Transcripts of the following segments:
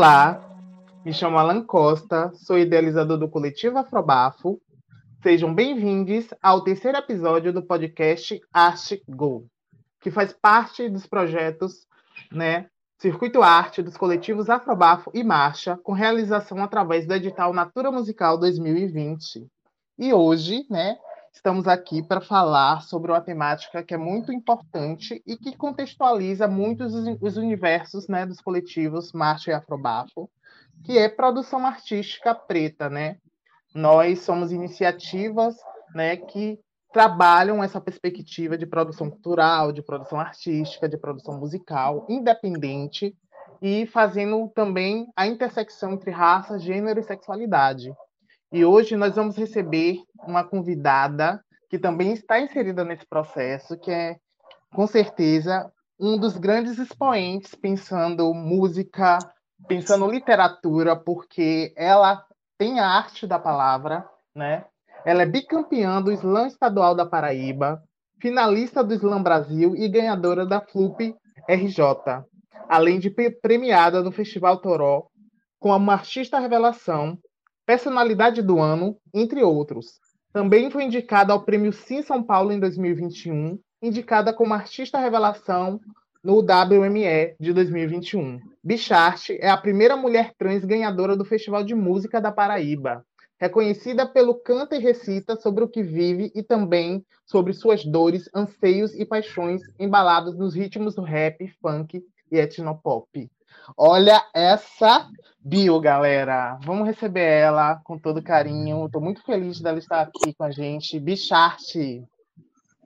Olá, me chamo Alan Costa, sou idealizador do coletivo Afrobafo. Sejam bem-vindos ao terceiro episódio do podcast Arte Go, que faz parte dos projetos, né, Circuito Arte dos coletivos Afrobafo e Marcha, com realização através do edital Natura Musical 2020. E hoje, né, estamos aqui para falar sobre uma temática que é muito importante e que contextualiza muitos os universos né, dos coletivos Marcha e Afrobafo, que é produção artística preta. Né? Nós somos iniciativas né, que trabalham essa perspectiva de produção cultural, de produção artística, de produção musical, independente, e fazendo também a intersecção entre raça, gênero e sexualidade. E hoje nós vamos receber uma convidada que também está inserida nesse processo, que é, com certeza, um dos grandes expoentes pensando música, pensando literatura, porque ela tem a arte da palavra, né? Ela é bicampeã do Slam Estadual da Paraíba, finalista do Slam Brasil e ganhadora da FLUP RJ, além de premiada no Festival Toró como artista revelação, personalidade do ano, entre outros. Também foi indicada ao Prêmio Sim São Paulo em 2021, indicada como artista revelação no WME de 2021. Bicharte é a primeira mulher trans ganhadora do Festival de Música da Paraíba reconhecida pelo canta e recita sobre o que vive e também sobre suas dores, anseios e paixões embalados nos ritmos do rap, funk e etnopop. Olha essa bio, galera. Vamos receber ela com todo carinho. Estou muito feliz dela estar aqui com a gente. Bicharte.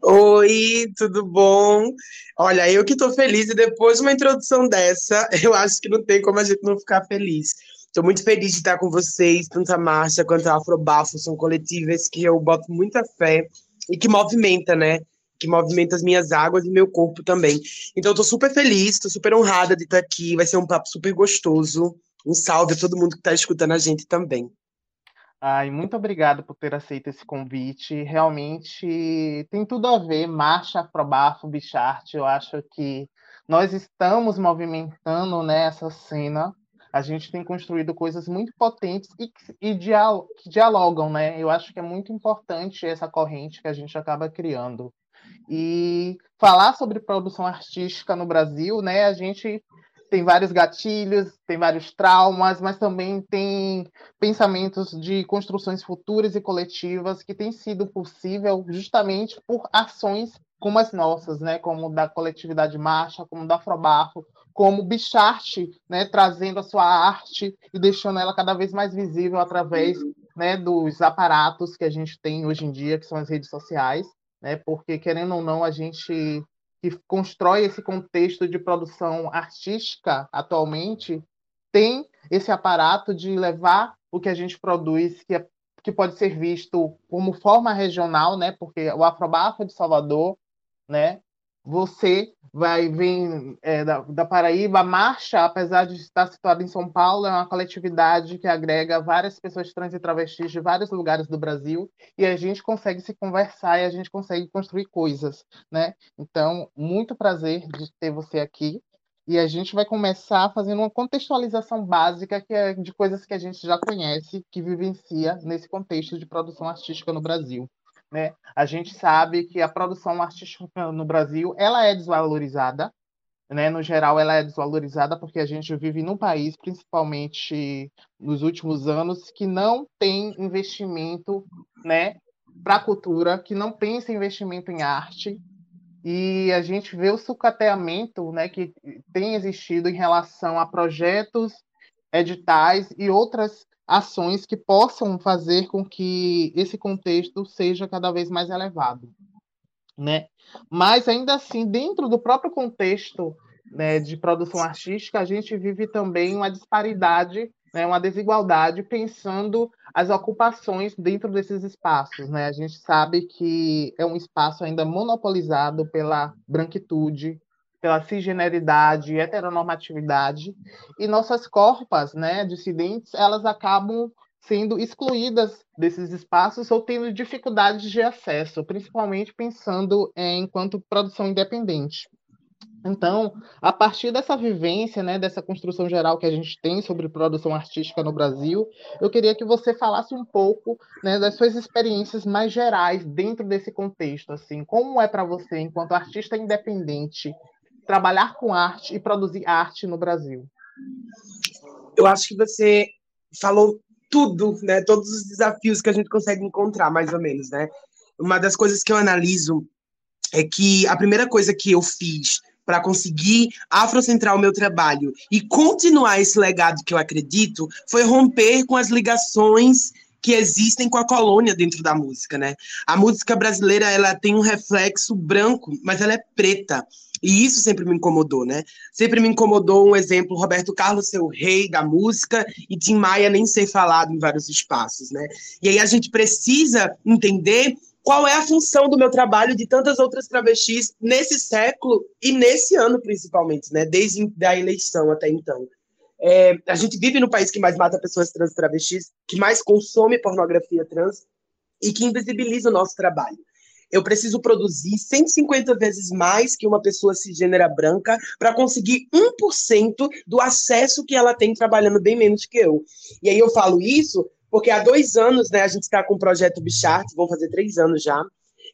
Oi, tudo bom? Olha, eu que estou feliz e depois de uma introdução dessa, eu acho que não tem como a gente não ficar feliz. Estou muito feliz de estar com vocês, tanto a Marcha quanto a Afrobafo, são coletivas que eu boto muita fé e que movimenta, né? Que movimenta as minhas águas e meu corpo também. Então, estou super feliz, estou super honrada de estar aqui, vai ser um papo super gostoso. Um salve a todo mundo que está escutando a gente também. Ai, muito obrigado por ter aceito esse convite. Realmente tem tudo a ver, Marcha, Afrobafo, Bicharte. Eu acho que nós estamos movimentando né, essa cena a gente tem construído coisas muito potentes e, e dial que dialogam, né? Eu acho que é muito importante essa corrente que a gente acaba criando. E falar sobre produção artística no Brasil, né? A gente tem vários gatilhos, tem vários traumas, mas também tem pensamentos de construções futuras e coletivas que têm sido possível justamente por ações como as nossas, né? Como da coletividade Marcha, como da Afrobarro, como Bicharte, né, trazendo a sua arte e deixando ela cada vez mais visível através né, dos aparatos que a gente tem hoje em dia, que são as redes sociais, né, porque, querendo ou não, a gente que constrói esse contexto de produção artística atualmente tem esse aparato de levar o que a gente produz, que, é, que pode ser visto como forma regional, né, porque o Afrobafo de Salvador, né, você vai vir é, da, da, Paraíba, a Marcha, apesar de estar situada em São Paulo, é uma coletividade que agrega várias pessoas trans e travestis de vários lugares do Brasil e a gente consegue se conversar e a gente consegue construir coisas, né? Então, muito prazer de ter você aqui e a gente vai começar fazendo uma contextualização básica que é de coisas que a gente já conhece, que vivencia nesse contexto de produção artística no Brasil. Né? A gente sabe que a produção artística no Brasil ela é desvalorizada, né? No geral, ela é desvalorizada porque a gente vive num país, principalmente nos últimos anos, que não tem investimento, né, para cultura, que não pensa em investimento em arte. E a gente vê o sucateamento, né, que tem existido em relação a projetos, editais e outras ações que possam fazer com que esse contexto seja cada vez mais elevado, né? Mas ainda assim, dentro do próprio contexto né, de produção artística, a gente vive também uma disparidade, né, uma desigualdade, pensando as ocupações dentro desses espaços, né? A gente sabe que é um espaço ainda monopolizado pela branquitude, pela cisgeneridade, heteronormatividade, e nossas corpas, né, dissidentes, elas acabam sendo excluídas desses espaços ou tendo dificuldades de acesso, principalmente pensando em, enquanto produção independente. Então, a partir dessa vivência, né, dessa construção geral que a gente tem sobre produção artística no Brasil, eu queria que você falasse um pouco né, das suas experiências mais gerais dentro desse contexto. Assim, como é para você, enquanto artista independente, trabalhar com arte e produzir arte no Brasil? Eu acho que você falou tudo, né? Todos os desafios que a gente consegue encontrar, mais ou menos, né? Uma das coisas que eu analiso é que a primeira coisa que eu fiz para conseguir afrocentrar o meu trabalho e continuar esse legado que eu acredito foi romper com as ligações que existem com a colônia dentro da música, né? A música brasileira, ela tem um reflexo branco, mas ela é preta. E isso sempre me incomodou, né? Sempre me incomodou um exemplo, Roberto Carlos ser o rei da música e Tim Maia nem ser falado em vários espaços, né? E aí a gente precisa entender qual é a função do meu trabalho de tantas outras travestis nesse século e nesse ano, principalmente, né? Desde a eleição até então. É, a gente vive no país que mais mata pessoas trans e travestis, que mais consome pornografia trans e que invisibiliza o nosso trabalho. Eu preciso produzir 150 vezes mais que uma pessoa cisgênera branca para conseguir 1% do acesso que ela tem trabalhando bem menos que eu. E aí eu falo isso porque há dois anos, né, a gente está com o projeto Bichart, vão fazer três anos já.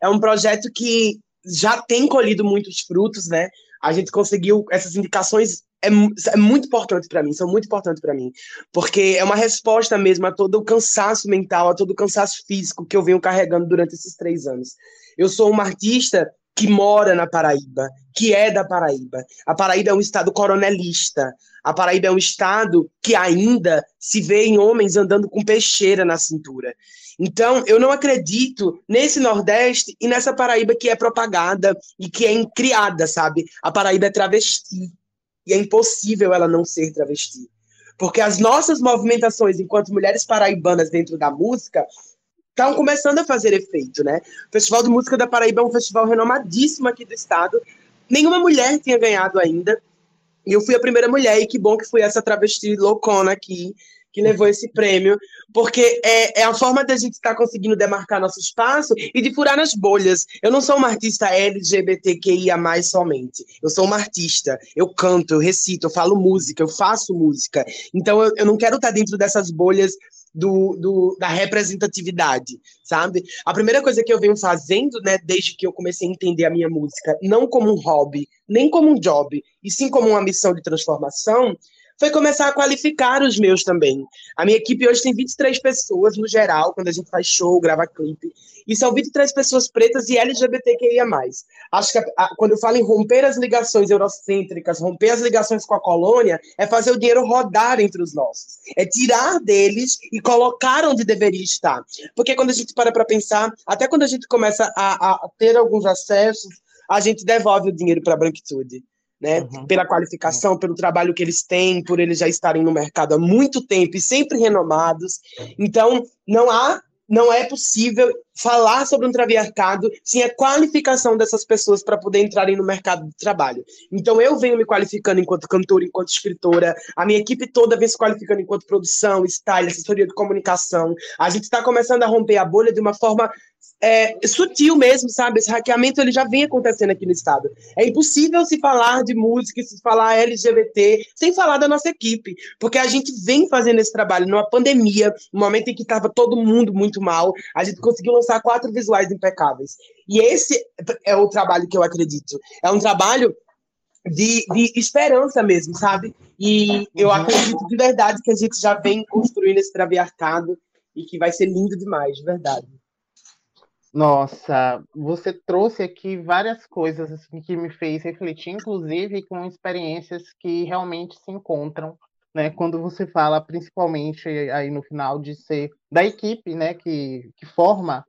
É um projeto que já tem colhido muitos frutos, né? A gente conseguiu essas indicações é, é muito importante para mim, são muito importantes para mim, porque é uma resposta mesmo a todo o cansaço mental, a todo o cansaço físico que eu venho carregando durante esses três anos. Eu sou uma artista que mora na Paraíba, que é da Paraíba. A Paraíba é um estado coronelista. A Paraíba é um estado que ainda se vê em homens andando com peixeira na cintura. Então, eu não acredito nesse Nordeste e nessa Paraíba que é propagada e que é criada, sabe? A Paraíba é travesti. E é impossível ela não ser travesti. Porque as nossas movimentações enquanto mulheres paraibanas dentro da música estão começando a fazer efeito, né? O Festival de Música da Paraíba é um festival renomadíssimo aqui do estado. Nenhuma mulher tinha ganhado ainda. E eu fui a primeira mulher, e que bom que fui essa travesti loucona aqui, que levou esse prêmio, porque é, é a forma da gente estar tá conseguindo demarcar nosso espaço e de furar nas bolhas. Eu não sou uma artista LGBTQIA somente. Eu sou uma artista. Eu canto, eu recito, eu falo música, eu faço música. Então eu, eu não quero estar tá dentro dessas bolhas do, do, da representatividade, sabe? A primeira coisa que eu venho fazendo, né, desde que eu comecei a entender a minha música, não como um hobby, nem como um job, e sim como uma missão de transformação, foi começar a qualificar os meus também. A minha equipe hoje tem 23 pessoas no geral, quando a gente faz show, grava clipe, e são 23 pessoas pretas e LGBTQIA+. Acho que a, a, quando eu falo em romper as ligações eurocêntricas, romper as ligações com a colônia, é fazer o dinheiro rodar entre os nossos. É tirar deles e colocar onde deveria estar. Porque quando a gente para para pensar, até quando a gente começa a, a ter alguns acessos, a gente devolve o dinheiro para a branquitude né? Uhum. Pela qualificação, pelo trabalho que eles têm, por eles já estarem no mercado há muito tempo e sempre renomados. Então, não há não é possível falar sobre um traviarcado sem a qualificação dessas pessoas para poder entrarem no mercado de trabalho. Então eu venho me qualificando enquanto cantora, enquanto escritora, a minha equipe toda vem se qualificando enquanto produção, style, assessoria de comunicação. A gente está começando a romper a bolha de uma forma é, sutil mesmo, sabe? Esse hackeamento ele já vem acontecendo aqui no estado. É impossível se falar de música, se falar LGBT, sem falar da nossa equipe, porque a gente vem fazendo esse trabalho numa pandemia, no momento em que estava todo mundo muito mal, a gente conseguiu lançar quatro visuais impecáveis. E esse é o trabalho que eu acredito. É um trabalho de, de esperança mesmo, sabe? E eu uhum. acredito de verdade que a gente já vem construindo esse traviarcado e que vai ser lindo demais, de verdade. Nossa, você trouxe aqui várias coisas assim, que me fez refletir, inclusive com experiências que realmente se encontram, né? Quando você fala, principalmente aí no final, de ser da equipe, né? Que, que forma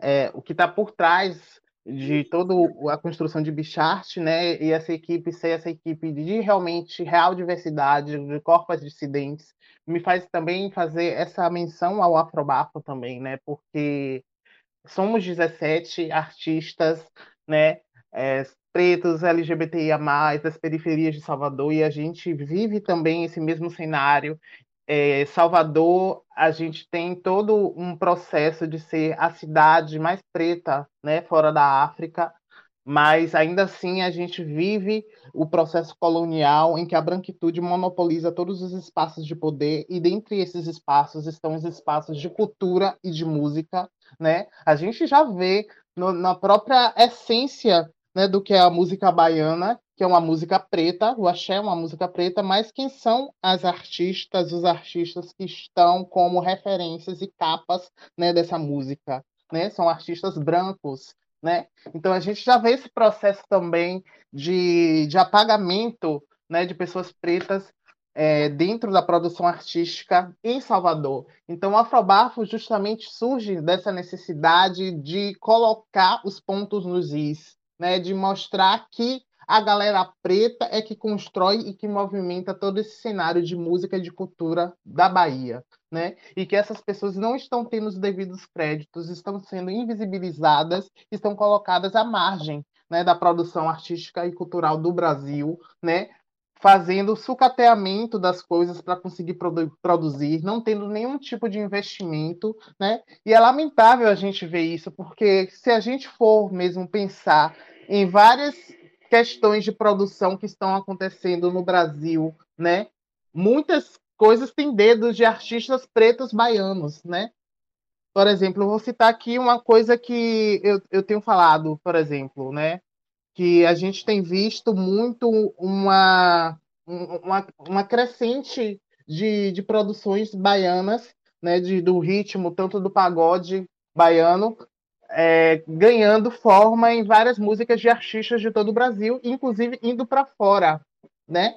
é, o que está por trás de toda a construção de Bichart, né? E essa equipe ser essa equipe de realmente real diversidade, de corpos dissidentes, me faz também fazer essa menção ao Afrobafo também, né? Porque somos 17 artistas, né, é, pretos, LGBTIA+, das periferias de Salvador, e a gente vive também esse mesmo cenário. É, Salvador, a gente tem todo um processo de ser a cidade mais preta, né, fora da África, mas ainda assim a gente vive o processo colonial em que a branquitude monopoliza todos os espaços de poder e dentre esses espaços estão os espaços de cultura e de música, né? A gente já vê no, na própria essência né, do que é a música baiana, que é uma música preta, o axé é uma música preta, mas quem são as artistas, os artistas que estão como referências e capas né, dessa música? Né? São artistas brancos, né? Então a gente já vê esse processo também de, de apagamento né, de pessoas pretas é, dentro da produção artística em Salvador. Então o Afrobafo justamente surge dessa necessidade de colocar os pontos nos is, né, de mostrar que a galera preta é que constrói e que movimenta todo esse cenário de música e de cultura da Bahia, né? E que essas pessoas não estão tendo os devidos créditos, estão sendo invisibilizadas, estão colocadas à margem, né, da produção artística e cultural do Brasil, né? Fazendo sucateamento das coisas para conseguir produ produzir, não tendo nenhum tipo de investimento, né? E é lamentável a gente ver isso, porque se a gente for mesmo pensar em várias questões de produção que estão acontecendo no Brasil, né? Muitas coisas têm dedos de artistas pretos baianos, né? Por exemplo, vou citar aqui uma coisa que eu, eu tenho falado, por exemplo, né? Que a gente tem visto muito uma, uma, uma crescente de, de produções baianas, né? De, do ritmo, tanto do pagode baiano, é, ganhando forma em várias músicas de artistas de todo o Brasil, inclusive indo para fora, né?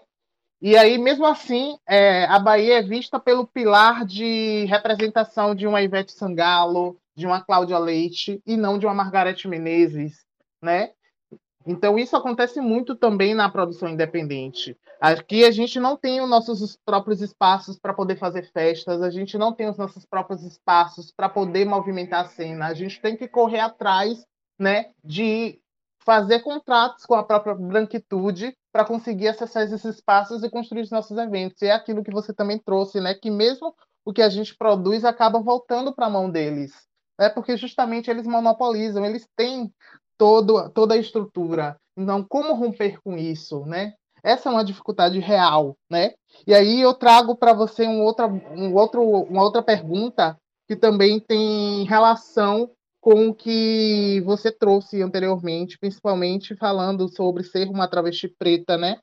E aí, mesmo assim, é, a Bahia é vista pelo pilar de representação de uma Ivete Sangalo, de uma Cláudia Leite, e não de uma Margarete Menezes, né? Então, isso acontece muito também na produção independente. Aqui a gente não tem os nossos próprios espaços para poder fazer festas, a gente não tem os nossos próprios espaços para poder movimentar a cena. A gente tem que correr atrás né, de fazer contratos com a própria branquitude para conseguir acessar esses espaços e construir os nossos eventos. E é aquilo que você também trouxe, né? Que mesmo o que a gente produz acaba voltando para a mão deles. Né? Porque justamente eles monopolizam, eles têm todo, toda a estrutura. Então, como romper com isso, né? Essa é uma dificuldade real, né? E aí eu trago para você um outra, um outro, uma outra pergunta que também tem relação com o que você trouxe anteriormente, principalmente falando sobre ser uma travesti preta, né?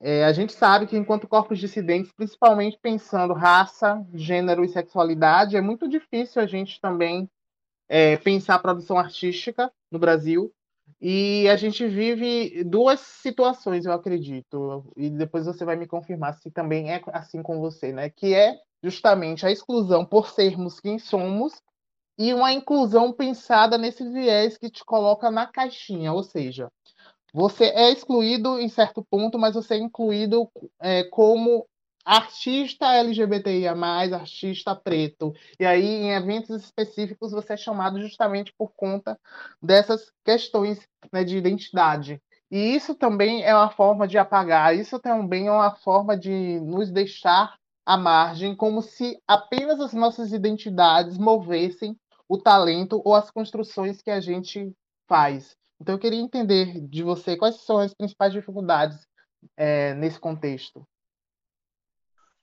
É, a gente sabe que enquanto corpos dissidentes, principalmente pensando raça, gênero e sexualidade, é muito difícil a gente também é, pensar produção artística no Brasil. E a gente vive duas situações, eu acredito, e depois você vai me confirmar se também é assim com você, né? Que é justamente a exclusão por sermos quem somos e uma inclusão pensada nesse viés que te coloca na caixinha, ou seja, você é excluído em certo ponto, mas você é incluído é, como artista LGBTIA, artista preto. E aí, em eventos específicos, você é chamado justamente por conta dessas questões né, de identidade. E isso também é uma forma de apagar, isso também é uma forma de nos deixar à margem, como se apenas as nossas identidades movessem o talento ou as construções que a gente faz. Então, eu queria entender de você quais são as principais dificuldades é, nesse contexto.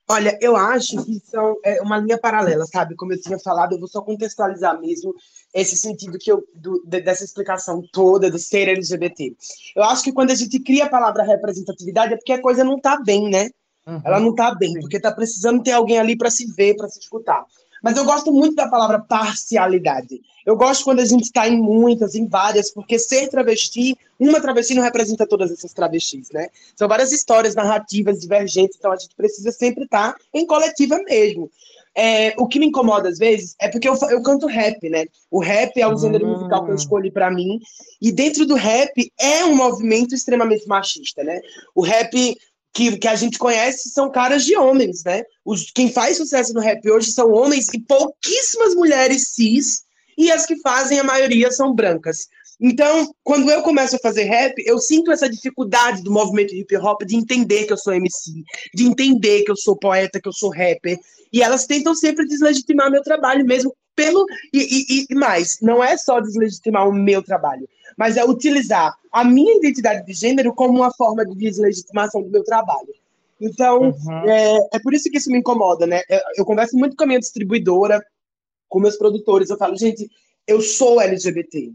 Olha, eu acho que são é, uma linha paralela, sabe? Como eu tinha falado, eu vou só contextualizar mesmo esse sentido que eu, do, dessa explicação toda do ser LGBT. Eu acho que quando a gente cria a palavra representatividade é porque a coisa não está bem, né? Uhum. Ela não está bem, porque está precisando ter alguém ali para se ver, para se escutar. Mas eu gosto muito da palavra parcialidade. Eu gosto quando a gente está em muitas, em várias, porque ser travesti, uma travesti não representa todas essas travestis, né? São várias histórias narrativas divergentes, então a gente precisa sempre estar tá em coletiva mesmo. É, o que me incomoda às vezes é porque eu, eu canto rap, né? O rap é o gênero musical que eu ah. escolhi para mim, e dentro do rap é um movimento extremamente machista, né? O rap que, que a gente conhece são caras de homens, né? Os, quem faz sucesso no rap hoje são homens e pouquíssimas mulheres cis, e as que fazem, a maioria são brancas. Então, quando eu começo a fazer rap, eu sinto essa dificuldade do movimento hip hop de entender que eu sou MC, de entender que eu sou poeta, que eu sou rapper. E elas tentam sempre deslegitimar meu trabalho, mesmo pelo. E, e, e mais, não é só deslegitimar o meu trabalho, mas é utilizar a minha identidade de gênero como uma forma de deslegitimação do meu trabalho. Então, uhum. é, é por isso que isso me incomoda, né? Eu, eu converso muito com a minha distribuidora, com meus produtores, eu falo, gente, eu sou LGBT.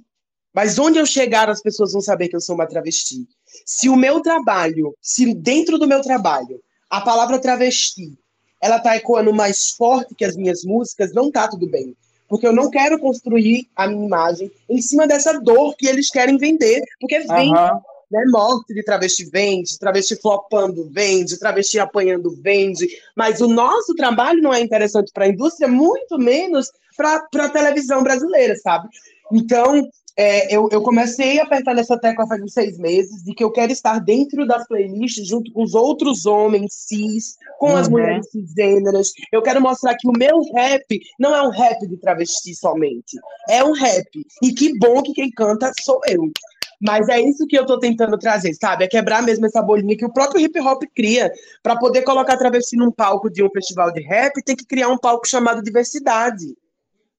Mas onde eu chegar, as pessoas vão saber que eu sou uma travesti. Se o meu trabalho, se dentro do meu trabalho, a palavra travesti, ela tá ecoando mais forte que as minhas músicas, não tá tudo bem. Porque eu não quero construir a minha imagem em cima dessa dor que eles querem vender, porque vem, uhum. né? Morte de travesti vende, travesti flopando vende, travesti apanhando vende, mas o nosso trabalho não é interessante para a indústria, muito menos para a televisão brasileira, sabe? Então, é, eu, eu, comecei a apertar nessa tecla faz uns seis meses de que eu quero estar dentro das playlists junto com os outros homens cis, com uhum. as mulheres cisgêneras. Eu quero mostrar que o meu rap não é um rap de travesti somente. É um rap. E que bom que quem canta sou eu. Mas é isso que eu tô tentando trazer, sabe? É quebrar mesmo essa bolinha que o próprio hip hop cria. Para poder colocar travesti num palco de um festival de rap, tem que criar um palco chamado diversidade.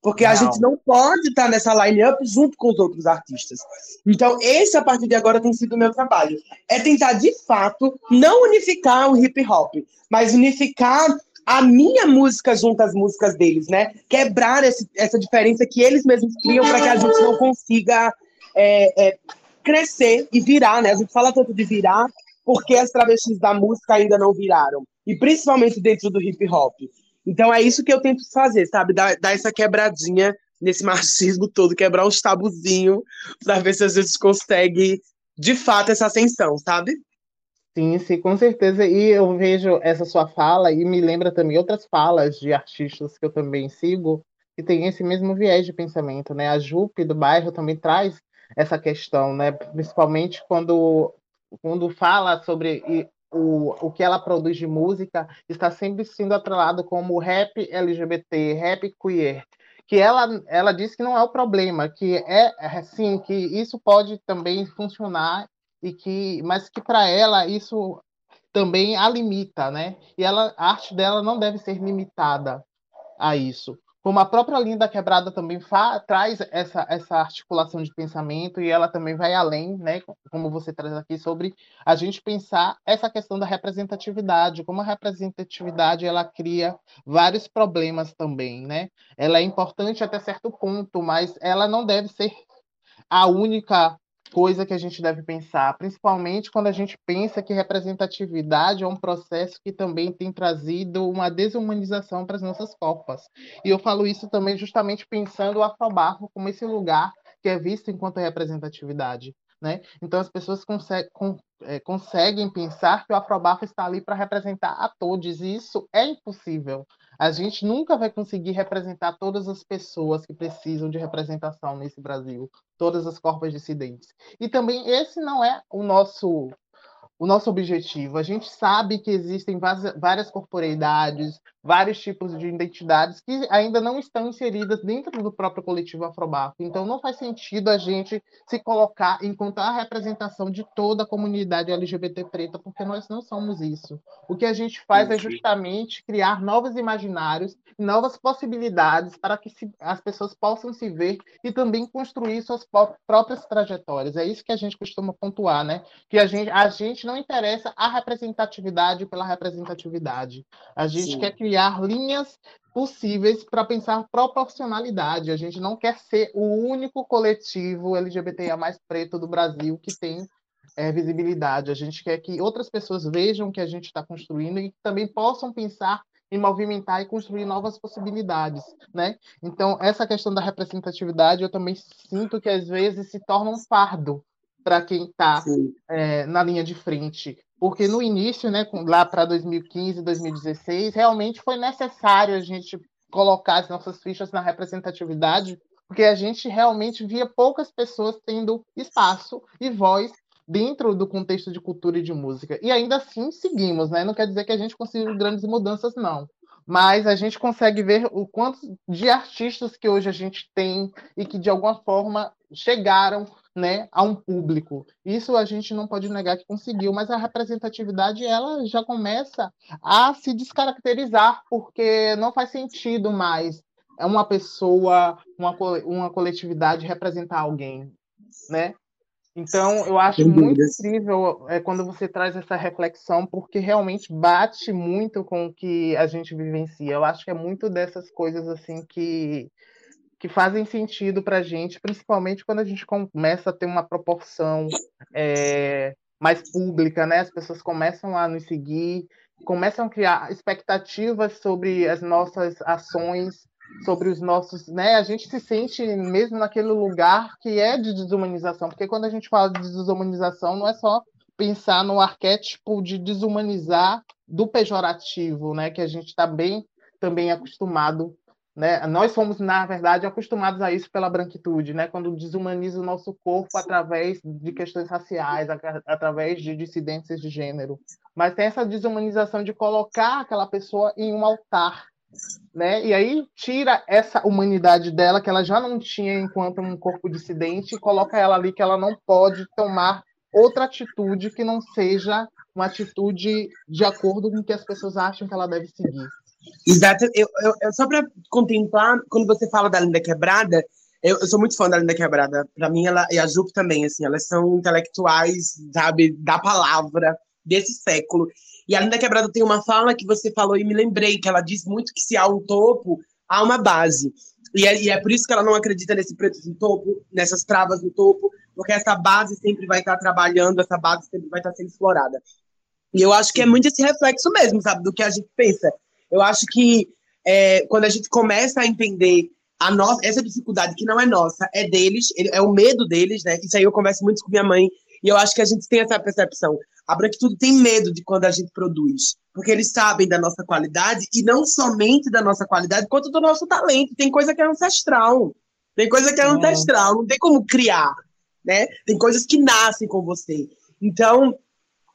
Porque não. a gente não pode estar nessa line-up junto com os outros artistas. Então, esse, a partir de agora, tem sido o meu trabalho. É tentar, de fato, não unificar o hip hop, mas unificar a minha música junto às músicas deles, né? Quebrar esse, essa diferença que eles mesmos criam para que a gente não consiga é, é, crescer e virar, né? A gente fala tanto de virar porque as travestis da música ainda não viraram. E principalmente dentro do hip hop. Então é isso que eu tento fazer, sabe? Dar, dar essa quebradinha nesse machismo todo, quebrar uns tabuzinhos, para ver se a gente consegue, de fato, essa ascensão, sabe? Sim, sim, com certeza. E eu vejo essa sua fala e me lembra também outras falas de artistas que eu também sigo, que tem esse mesmo viés de pensamento, né? A Jupe do bairro também traz essa questão, né? Principalmente quando, quando fala sobre o, o que ela produz de música está sempre sendo atrelado como rap LGBT, rap queer, que ela, ela diz que não é o problema, que é, é sim, que isso pode também funcionar e que, mas que para ela isso também a limita, né? E ela, a arte dela não deve ser limitada a isso como a própria Linda Quebrada também traz essa, essa articulação de pensamento e ela também vai além, né, como você traz aqui, sobre a gente pensar essa questão da representatividade, como a representatividade ela cria vários problemas também, né? Ela é importante até certo ponto, mas ela não deve ser a única coisa que a gente deve pensar, principalmente quando a gente pensa que representatividade é um processo que também tem trazido uma desumanização para as nossas copas. E eu falo isso também justamente pensando o afrobarro como esse lugar que é visto enquanto representatividade. Né? Então as pessoas é, conseguem pensar que o afrobafo está ali para representar a todos, e isso é impossível. A gente nunca vai conseguir representar todas as pessoas que precisam de representação nesse Brasil, todas as corpas dissidentes. E também esse não é o nosso o nosso objetivo. A gente sabe que existem várias corporeidades, vários tipos de identidades que ainda não estão inseridas dentro do próprio coletivo Afrobarco. Então, não faz sentido a gente se colocar enquanto a representação de toda a comunidade LGBT preta, porque nós não somos isso. O que a gente faz é justamente criar novos imaginários, novas possibilidades para que as pessoas possam se ver e também construir suas próprias trajetórias. É isso que a gente costuma pontuar, né? Que a gente, a gente não interessa a representatividade pela representatividade. A gente Sim. quer criar criar linhas possíveis para pensar proporcionalidade. A gente não quer ser o único coletivo LGBTIA mais preto do Brasil que tem é, visibilidade. A gente quer que outras pessoas vejam o que a gente está construindo e também possam pensar em movimentar e construir novas possibilidades, né? Então, essa questão da representatividade, eu também sinto que às vezes se torna um fardo para quem está é, na linha de frente, porque no início, né, lá para 2015, 2016, realmente foi necessário a gente colocar as nossas fichas na representatividade, porque a gente realmente via poucas pessoas tendo espaço e voz dentro do contexto de cultura e de música. E ainda assim seguimos, né? Não quer dizer que a gente conseguiu grandes mudanças, não. Mas a gente consegue ver o quanto de artistas que hoje a gente tem e que de alguma forma chegaram né, a um público. Isso a gente não pode negar que conseguiu, mas a representatividade ela já começa a se descaracterizar, porque não faz sentido mais uma pessoa, uma, uma coletividade representar alguém, né? Então, eu acho muito incrível é, quando você traz essa reflexão, porque realmente bate muito com o que a gente vivencia. Eu acho que é muito dessas coisas assim que, que fazem sentido para a gente, principalmente quando a gente começa a ter uma proporção é, mais pública, né? As pessoas começam a nos seguir, começam a criar expectativas sobre as nossas ações sobre os nossos, né? A gente se sente mesmo naquele lugar que é de desumanização, porque quando a gente fala de desumanização, não é só pensar no arquétipo de desumanizar do pejorativo, né? Que a gente está bem também acostumado, né? Nós somos na verdade acostumados a isso pela branquitude, né? Quando desumaniza o nosso corpo através de questões raciais, através de dissidências de gênero, mas tem essa desumanização de colocar aquela pessoa em um altar né? E aí tira essa humanidade dela que ela já não tinha enquanto um corpo dissidente e coloca ela ali que ela não pode tomar outra atitude que não seja uma atitude de acordo com o que as pessoas acham que ela deve seguir. Exato. Eu, eu, eu só para contemplar, quando você fala da Linda Quebrada, eu, eu, sou muito fã da Linda Quebrada. Para mim, ela e a Jupe também, assim, elas são intelectuais, sabe, da palavra desse século. E a Linda Quebrada tem uma fala que você falou e me lembrei, que ela diz muito que se há um topo, há uma base. E é, e é por isso que ela não acredita nesse preto no topo, nessas travas no topo, porque essa base sempre vai estar trabalhando, essa base sempre vai estar sendo explorada. E eu acho que é muito esse reflexo mesmo, sabe, do que a gente pensa. Eu acho que é, quando a gente começa a entender a nossa, essa dificuldade que não é nossa, é deles, é o medo deles, né? Isso aí eu converso muito com minha mãe, e eu acho que a gente tem essa percepção. A branquitude tem medo de quando a gente produz, porque eles sabem da nossa qualidade e não somente da nossa qualidade, quanto do nosso talento. Tem coisa que é ancestral. Tem coisa que é, é. ancestral, não tem como criar, né? Tem coisas que nascem com você. Então,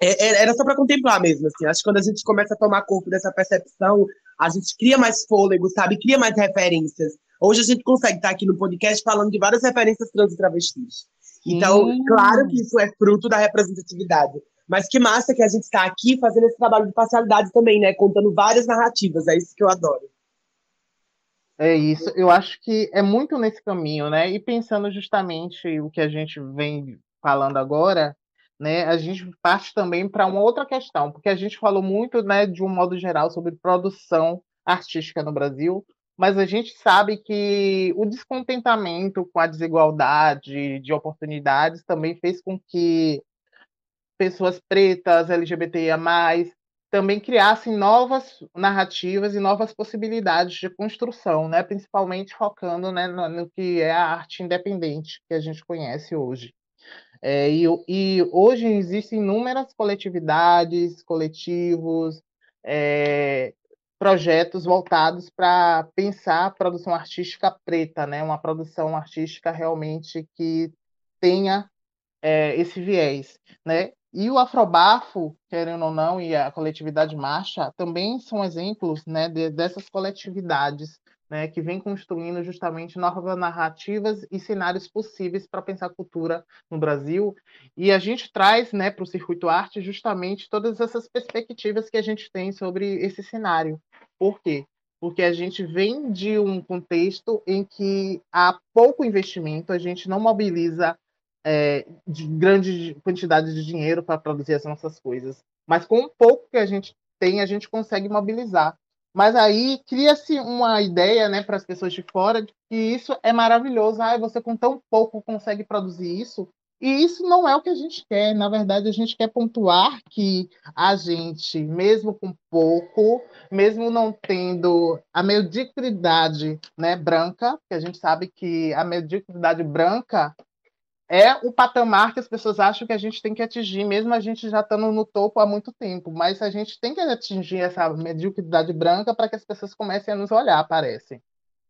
é, é era só para contemplar mesmo, assim. Acho que quando a gente começa a tomar corpo dessa percepção, a gente cria mais fôlego, sabe? Cria mais referências. Hoje a gente consegue estar aqui no podcast falando de várias referências trans e travestis. Então, claro que isso é fruto da representatividade. Mas que massa que a gente está aqui fazendo esse trabalho de parcialidade também, né? Contando várias narrativas. É isso que eu adoro. É isso. Eu acho que é muito nesse caminho, né? E pensando justamente o que a gente vem falando agora, né? A gente parte também para uma outra questão, porque a gente falou muito, né, de um modo geral sobre produção artística no Brasil, mas a gente sabe que o descontentamento com a desigualdade de oportunidades também fez com que pessoas pretas, LGBTIA+, também criassem novas narrativas e novas possibilidades de construção, né? principalmente focando né, no, no que é a arte independente que a gente conhece hoje. É, e, e, hoje existem inúmeras coletividades, coletivos, é, projetos voltados para pensar a produção artística preta, né? Uma produção artística realmente que tenha é, esse viés, né? E o Afrobafo, querendo ou não, e a coletividade Marcha também são exemplos, né, de, dessas coletividades, né, que vem construindo justamente novas narrativas e cenários possíveis para pensar cultura no Brasil. E a gente traz, né, para o circuito arte justamente todas essas perspectivas que a gente tem sobre esse cenário, por quê? Porque a gente vem de um contexto em que há pouco investimento, a gente não mobiliza é, de grande quantidade de dinheiro para produzir as nossas coisas. Mas com o pouco que a gente tem, a gente consegue mobilizar. Mas aí cria-se uma ideia né, para as pessoas de fora de que isso é maravilhoso. Ah, você com tão pouco consegue produzir isso. E isso não é o que a gente quer. Na verdade, a gente quer pontuar que a gente, mesmo com pouco, mesmo não tendo a mediocridade né, branca, que a gente sabe que a mediocridade branca é o patamar que as pessoas acham que a gente tem que atingir, mesmo a gente já estando no topo há muito tempo. Mas a gente tem que atingir essa mediocridade branca para que as pessoas comecem a nos olhar, parece.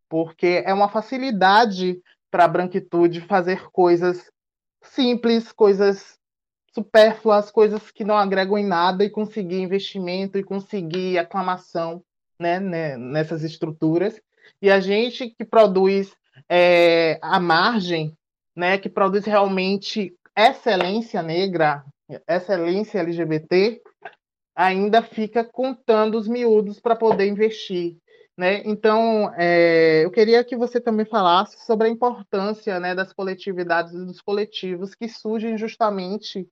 Porque é uma facilidade para a branquitude fazer coisas simples, coisas supérfluas, coisas que não agregam em nada e conseguir investimento e conseguir aclamação né, né nessas estruturas. E a gente que produz é, a margem, né, que produz realmente excelência negra, excelência LGBT, ainda fica contando os miúdos para poder investir. Né? Então, é, eu queria que você também falasse sobre a importância né, das coletividades e dos coletivos que surgem justamente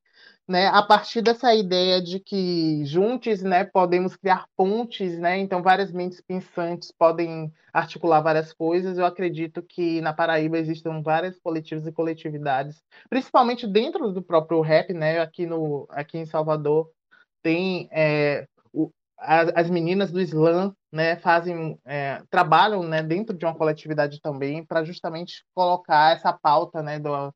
né, a partir dessa ideia de que juntos né, podemos criar pontes, né, então várias mentes pensantes podem articular várias coisas. Eu acredito que na Paraíba existem vários coletivos e coletividades, principalmente dentro do próprio rap, né, aqui, no, aqui em Salvador tem é, as, meninas do slam né, fazem é, trabalham né, dentro de uma coletividade também para justamente colocar essa pauta né, do,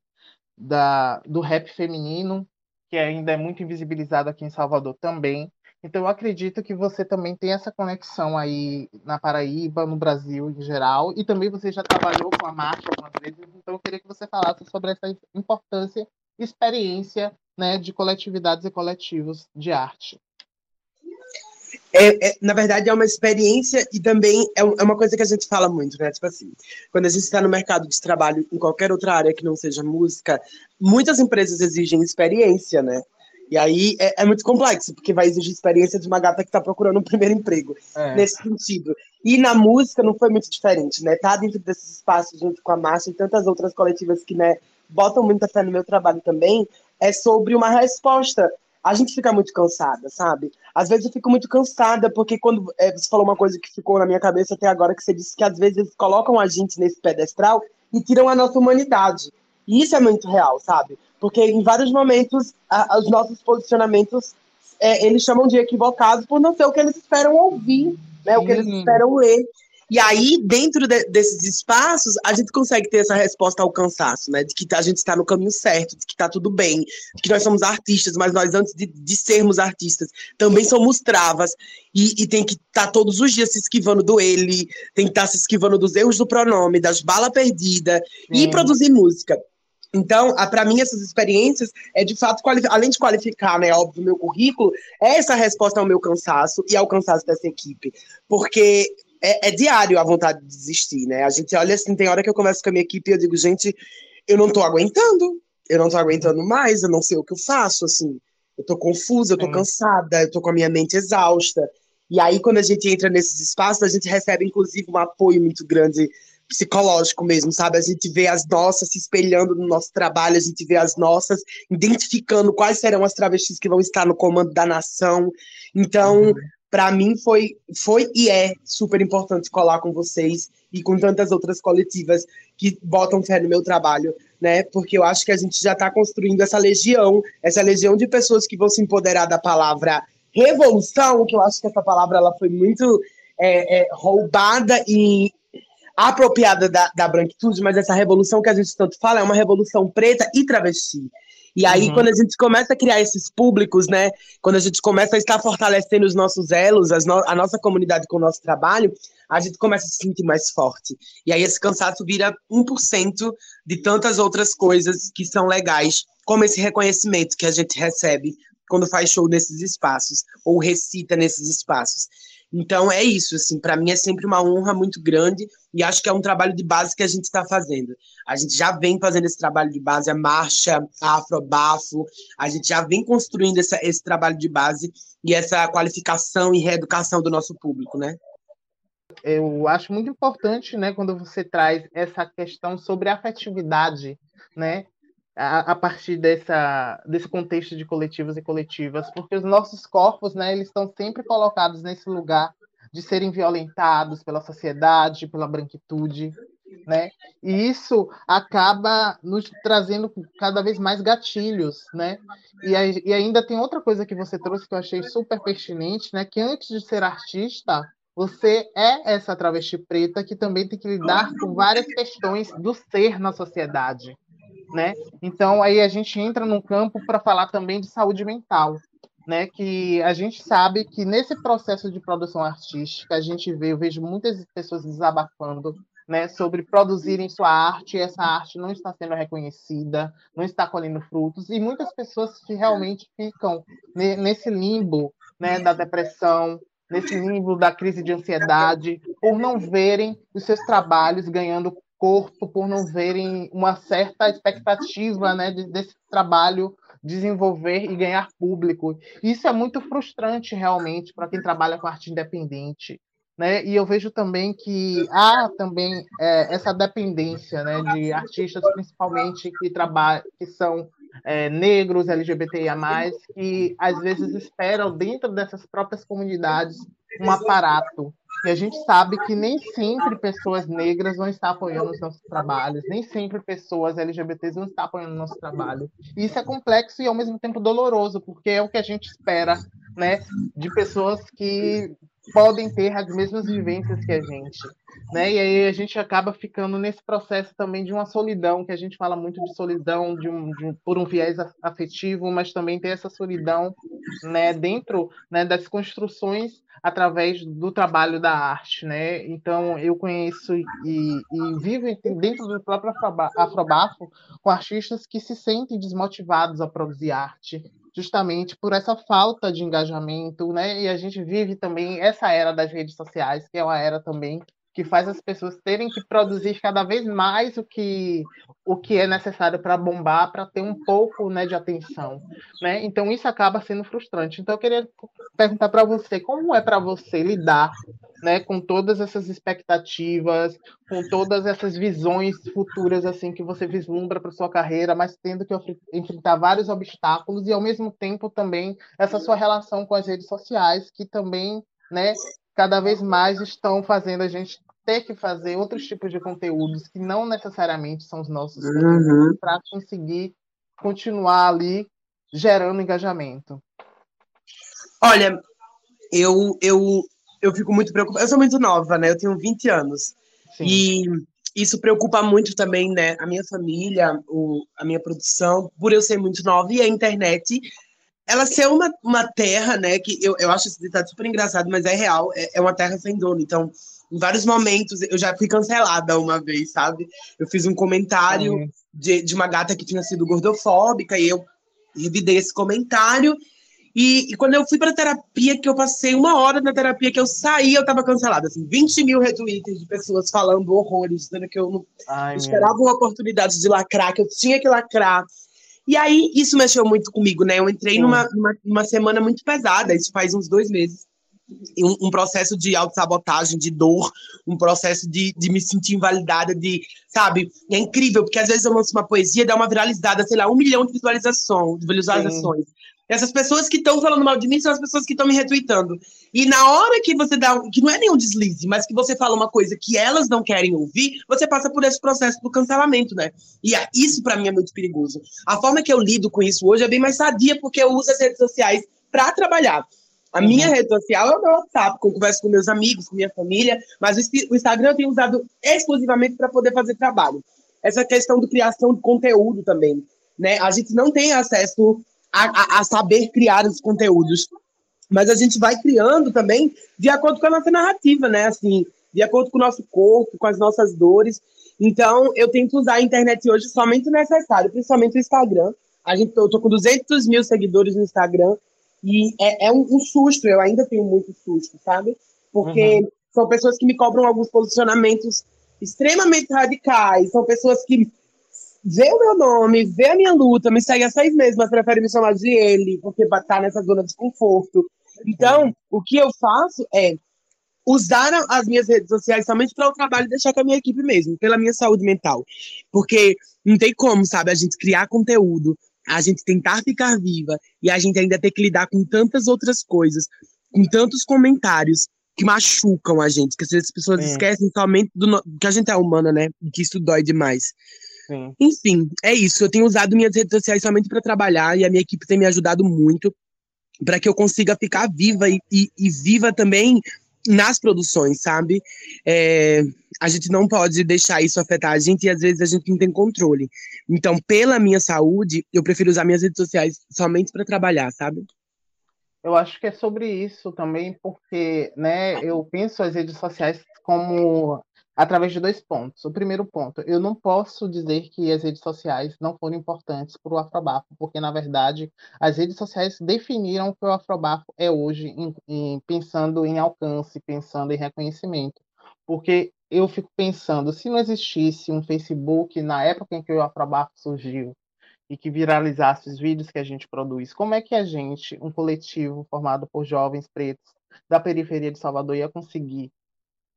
da, do rap feminino que ainda é muito invisibilizado aqui em Salvador também. Então eu acredito que você também tem essa conexão aí na Paraíba, no Brasil em geral, e também você já trabalhou com a marcha algumas vezes, então eu queria que você falasse sobre essa importância e experiência né, de coletividades e coletivos de arte é, é, na verdade, é uma experiência e também é, é, uma coisa que a gente fala muito, né? Tipo assim, quando a gente está no mercado de trabalho em qualquer outra área que não seja música, muitas empresas exigem experiência, né? E aí é, é muito complexo, porque vai exigir experiência de uma gata que está procurando um primeiro emprego, é. nesse sentido. E na música não foi muito diferente, né? Tá dentro desses espaços junto com a Marcha e tantas outras coletivas que, né, botam muita fé no meu trabalho também, é sobre uma resposta a gente fica muito cansada, sabe? Às vezes eu fico muito cansada, porque quando é, você falou uma coisa que ficou na minha cabeça até agora, que você disse que às vezes eles colocam a gente nesse pedestral e tiram a nossa humanidade. E isso é muito real, sabe? Porque em vários momentos a, os nossos posicionamentos é, eles chamam de equivocados por não ser o que eles esperam ouvir, né? O que eles esperam ler. E aí, dentro de, desses espaços, a gente consegue ter essa resposta ao cansaço, né? De que a gente está no caminho certo, de que está tudo bem, de que nós somos artistas, mas nós, antes de, de sermos artistas, também somos travas. E, e tem que estar tá todos os dias se esquivando do ele, tem que estar tá se esquivando dos erros do pronome, das balas perdidas, e produzir música. Então, para mim, essas experiências é de fato, além de qualificar, né, óbvio, meu currículo, é essa resposta ao meu cansaço e ao cansaço dessa equipe. Porque é, é, diário a vontade de desistir, né? A gente olha assim, tem hora que eu começo com a minha equipe e eu digo, gente, eu não tô aguentando, eu não tô aguentando mais, eu não sei o que eu faço, assim. Eu tô confusa, eu tô cansada, eu tô com a minha mente exausta. E aí, quando a gente entra nesses espaços, a gente recebe, inclusive, um apoio muito grande psicológico mesmo, sabe? A gente vê as nossas se espelhando no nosso trabalho, a gente vê as nossas identificando quais serão as travestis que vão estar no comando da nação. Então, uhum para mim foi, foi e é super importante colar com vocês e com tantas outras coletivas que botam fé no meu trabalho, né? Porque eu acho que a gente já está construindo essa legião, essa legião de pessoas que vão se empoderar da palavra revolução, que eu acho que essa palavra ela foi muito é, é, roubada e apropriada da, da branquitude, mas essa revolução que a gente tanto fala é uma revolução preta e travesti. E aí, uhum. quando a gente começa a criar esses públicos, né? Quando a gente começa a estar fortalecendo os nossos elos, no a nossa comunidade com o nosso trabalho, a gente começa a se sentir mais forte. E aí esse cansaço vira 1% de tantas outras coisas que são legais, como esse reconhecimento que a gente recebe quando faz show nesses espaços, ou recita nesses espaços. Então é isso, assim, para mim é sempre uma honra muito grande e acho que é um trabalho de base que a gente está fazendo. A gente já vem fazendo esse trabalho de base, a marcha, a Afrobafo, a gente já vem construindo essa, esse trabalho de base e essa qualificação e reeducação do nosso público, né? Eu acho muito importante, né, quando você traz essa questão sobre afetividade, né, a, a, partir dessa, desse contexto de coletivos e coletivas, porque os nossos corpos, né, eles estão sempre colocados nesse lugar de serem violentados pela sociedade, pela branquitude, né? E isso acaba nos trazendo cada vez mais gatilhos, né? E, e ainda tem outra coisa que você trouxe que eu achei super pertinente, né? Que antes de ser artista, você é essa travesti preta que também tem que lidar com várias questões do ser na sociedade, né? Então aí a gente entra num campo para falar também de saúde mental, né? Que a gente sabe que nesse processo de produção artística a gente vê, eu vejo muitas pessoas desabafando, né? Sobre produzirem sua arte, e essa arte não está sendo reconhecida, não está colhendo frutos e muitas pessoas que realmente ficam nesse limbo, né? Da depressão, nesse limbo da crise de ansiedade, por não verem os seus trabalhos ganhando corpo por não verem uma certa expectativa né, desse trabalho desenvolver e ganhar público. Isso é muito frustrante realmente para quem trabalha com arte independente. né? E eu vejo também que há também é, essa dependência, né, de artistas principalmente que trabalham, que são é, negros, LGBTIA+, que às vezes esperam dentro dessas próprias comunidades um aparato. E a gente sabe que nem sempre pessoas negras vão estar apoiando os nossos trabalhos, nem sempre pessoas LGBTs vão estar apoiando o nosso trabalho. E isso é complexo e ao mesmo tempo doloroso, porque é o que a gente espera né, de pessoas que podem ter as mesmas vivências que a gente. Né? E aí a gente acaba ficando nesse processo também de uma solidão, que a gente fala muito de solidão de um, de por um viés afetivo, mas também tem essa solidão né, dentro né, das construções através do trabalho da arte. Né? Então eu conheço e, e vivo dentro do próprio Afrobafo com artistas que se sentem desmotivados a produzir arte, justamente por essa falta de engajamento, né? E a gente vive também essa era das redes sociais, que é uma era também que faz as pessoas terem que produzir cada vez mais o que, o que é necessário para bombar, para ter um pouco né, de atenção. Né? Então, isso acaba sendo frustrante. Então, eu queria perguntar para você, como é para você lidar né, com todas essas expectativas, com todas essas visões futuras assim que você vislumbra para sua carreira, mas tendo que enfrentar vários obstáculos e, ao mesmo tempo, também essa sua relação com as redes sociais, que também né, cada vez mais estão fazendo a gente ter que fazer outros tipos de conteúdos que não necessariamente são os nossos uhum. para conseguir continuar ali gerando engajamento. Olha, eu, eu, eu fico muito preocupada. Eu sou muito nova, né? Eu tenho 20 anos. Sim. E isso preocupa muito também, né? A minha família, o, a minha produção, por eu ser muito nova e a internet ela ser uma, uma terra, né, que eu, eu acho esse ditado super engraçado, mas é real, é, é uma terra sem dono. Então, em vários momentos, eu já fui cancelada uma vez, sabe? Eu fiz um comentário é. de, de uma gata que tinha sido gordofóbica e eu revidei esse comentário. E, e, quando eu fui para terapia, que eu passei uma hora na terapia, que eu saí, eu tava cancelada. Assim, 20 mil retweets de pessoas falando horrores, dizendo que eu não Ai, esperava uma oportunidade de lacrar, que eu tinha que lacrar. E aí, isso mexeu muito comigo, né? Eu entrei numa, numa, numa, semana muito pesada, isso faz uns dois meses. Um, um processo de autossabotagem, de dor, um processo de, de me sentir invalidada, de, sabe? É incrível, porque às vezes eu lanço uma poesia, dá uma viralizada, sei lá, um milhão de visualização, de visualizações. Sim. Essas pessoas que estão falando mal de mim são as pessoas que estão me retweetando. E na hora que você dá, que não é nenhum deslize, mas que você fala uma coisa que elas não querem ouvir, você passa por esse processo do cancelamento, né? E isso para mim é muito perigoso. A forma que eu lido com isso hoje é bem mais sadia, porque eu uso as redes sociais para trabalhar. A uhum. minha rede social é o meu WhatsApp, que eu converso com meus amigos, com minha família, mas o Instagram eu tenho usado exclusivamente para poder fazer trabalho. Essa questão de criação de conteúdo também, né? A gente não tem acesso a, a, saber criar os conteúdos. Mas a gente vai criando também de acordo com a nossa narrativa, né? Assim, de acordo com o nosso corpo, com as nossas dores. Então, eu tento usar a internet hoje somente o necessário, principalmente o Instagram. A gente, eu tô com 200 mil seguidores no Instagram e é, é um, um, susto, eu ainda tenho muito susto, sabe? Porque uhum. são pessoas que me cobram alguns posicionamentos extremamente radicais, são pessoas que vê o meu nome, vê a minha luta, me segue há seis meses, mas prefere me chamar de ele, porque tá nessa zona de conforto. Então, o que eu faço é usar as minhas redes sociais somente para o trabalho e deixar com a minha equipe mesmo, pela minha saúde mental. Porque não tem como, sabe, a gente criar conteúdo, a gente tentar ficar viva e a gente ainda ter que lidar com tantas outras coisas, com tantos comentários que machucam a gente, que as pessoas é. esquecem somente do que a gente é humana, né? E que isso dói demais. Sim. Enfim, é isso. Eu tenho usado minhas redes sociais somente para trabalhar e a minha equipe tem me ajudado muito para que eu consiga ficar viva e, e, e, viva também nas produções, sabe? É, a gente não pode deixar isso afetar a gente e às vezes a gente não tem controle. Então, pela minha saúde, eu prefiro usar minhas redes sociais somente para trabalhar, sabe? Eu acho que é sobre isso também, porque né, eu penso as redes sociais como através de dois pontos. O primeiro ponto, eu não posso dizer que as redes sociais não foram importantes para o Afrobafo, porque, na verdade, as redes sociais definiram o que o Afrobafo é hoje, em, em, pensando em alcance, pensando em reconhecimento. Porque eu fico pensando, se não existisse um Facebook na época em que o Afrobafo surgiu, e que viralizasse os vídeos que a gente produz, como é que a gente, um coletivo formado por jovens pretos da periferia de Salvador, ia conseguir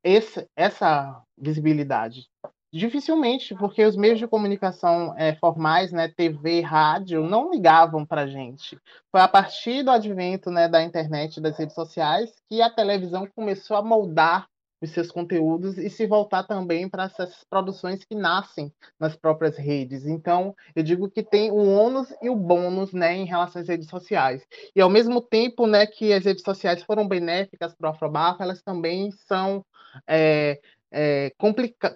esse, essa visibilidade? Dificilmente, porque os meios de comunicação é, formais, né, TV, rádio, não ligavam para gente. Foi a partir do advento né, da internet, das redes sociais, que a televisão começou a moldar os seus conteúdos e se voltar também para essas produções que nascem nas próprias redes. Então, eu digo que tem o ônus e o bônus né, em relação às redes sociais. E ao mesmo tempo né, que as redes sociais foram benéficas para o Afrobafo, elas também são é, é,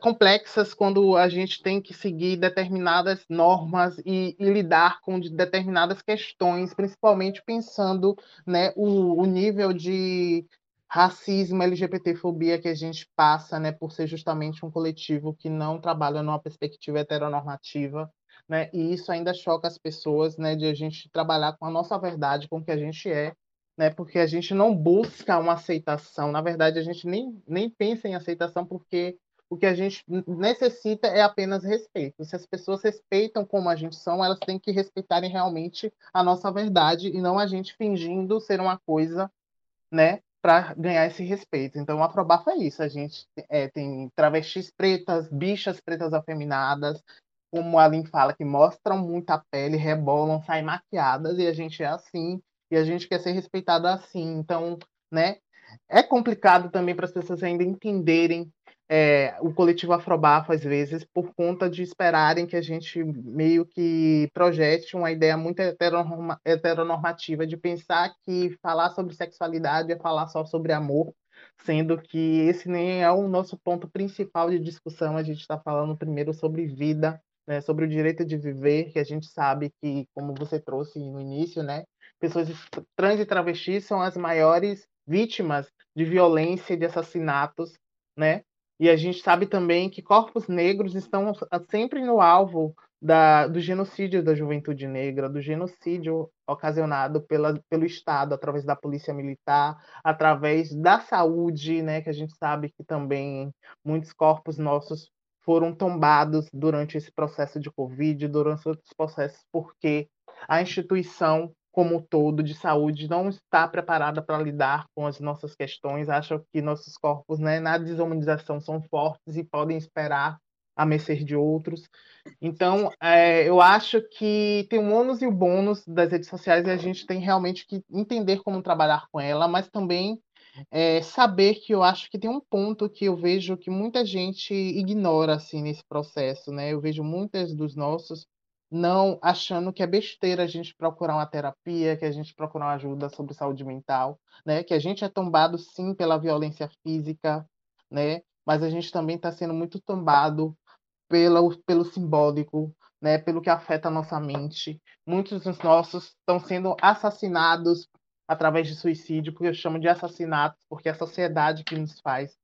complexas quando a gente tem que seguir determinadas normas e, e, lidar com determinadas questões, principalmente pensando né, o, o nível de racismo, LGBTfobia que a gente passa, né, por ser justamente um coletivo que não trabalha numa perspectiva heteronormativa, né, e isso ainda choca as pessoas, né, de a gente trabalhar com a nossa verdade, com o que a gente é, né? Porque a gente não busca uma aceitação. Na verdade, a gente nem, nem pensa em aceitação porque o que a gente necessita é apenas respeito. Se as pessoas respeitam como a gente são, elas têm que respeitarem realmente a nossa verdade e não a gente fingindo ser uma coisa, né? Para ganhar esse respeito. Então, o Afrobafo é isso. A gente é, tem travestis pretas, bichas pretas afeminadas, como a Aline fala, que mostram muita pele, rebolam, saem maquiadas, e a gente é assim e a gente quer ser respeitado assim. Então, né? É complicado também para as pessoas ainda entenderem é, o coletivo Afrobafo, às vezes, por conta de esperarem que a gente meio que projete uma ideia muito heteronorma heteronormativa, de pensar que falar sobre sexualidade é falar só sobre amor, sendo que esse nem é o nosso ponto principal de discussão. A gente está falando primeiro sobre vida, né, sobre o direito de viver, que a gente sabe que, como você trouxe no início, né, pessoas trans e travestis são as maiores vítimas de violência e de assassinatos, né? E a gente sabe também que corpos negros estão sempre no alvo da, do genocídio da juventude negra, do genocídio ocasionado pela, pelo Estado, através da polícia militar, através da saúde, né, que a gente sabe que também muitos corpos nossos foram tombados durante esse processo de Covid, durante outros processos, porque a instituição como todo de saúde não está preparada para lidar com as nossas questões, acham que nossos corpos, né, na desumanização, são fortes e podem esperar a mercê de outros. Então, é, eu acho que tem o ônus e o bônus das redes sociais e a gente tem realmente que entender como trabalhar com ela, mas também é, saber que eu acho que tem um ponto que eu vejo que muita gente ignora assim nesse processo, né? Eu vejo muitas dos nossos não achando que é besteira a gente procurar uma terapia, que a gente procurar uma ajuda sobre saúde mental, né? Que a gente é tombado sim pela violência física, né? Mas a gente também está sendo muito tombado pelo, pelo simbólico, né? Pelo que afeta a nossa mente. Muitos dos nossos estão sendo assassinados através de suicídio, porque eu chamo de assassinatos, porque é a sociedade que nos faz,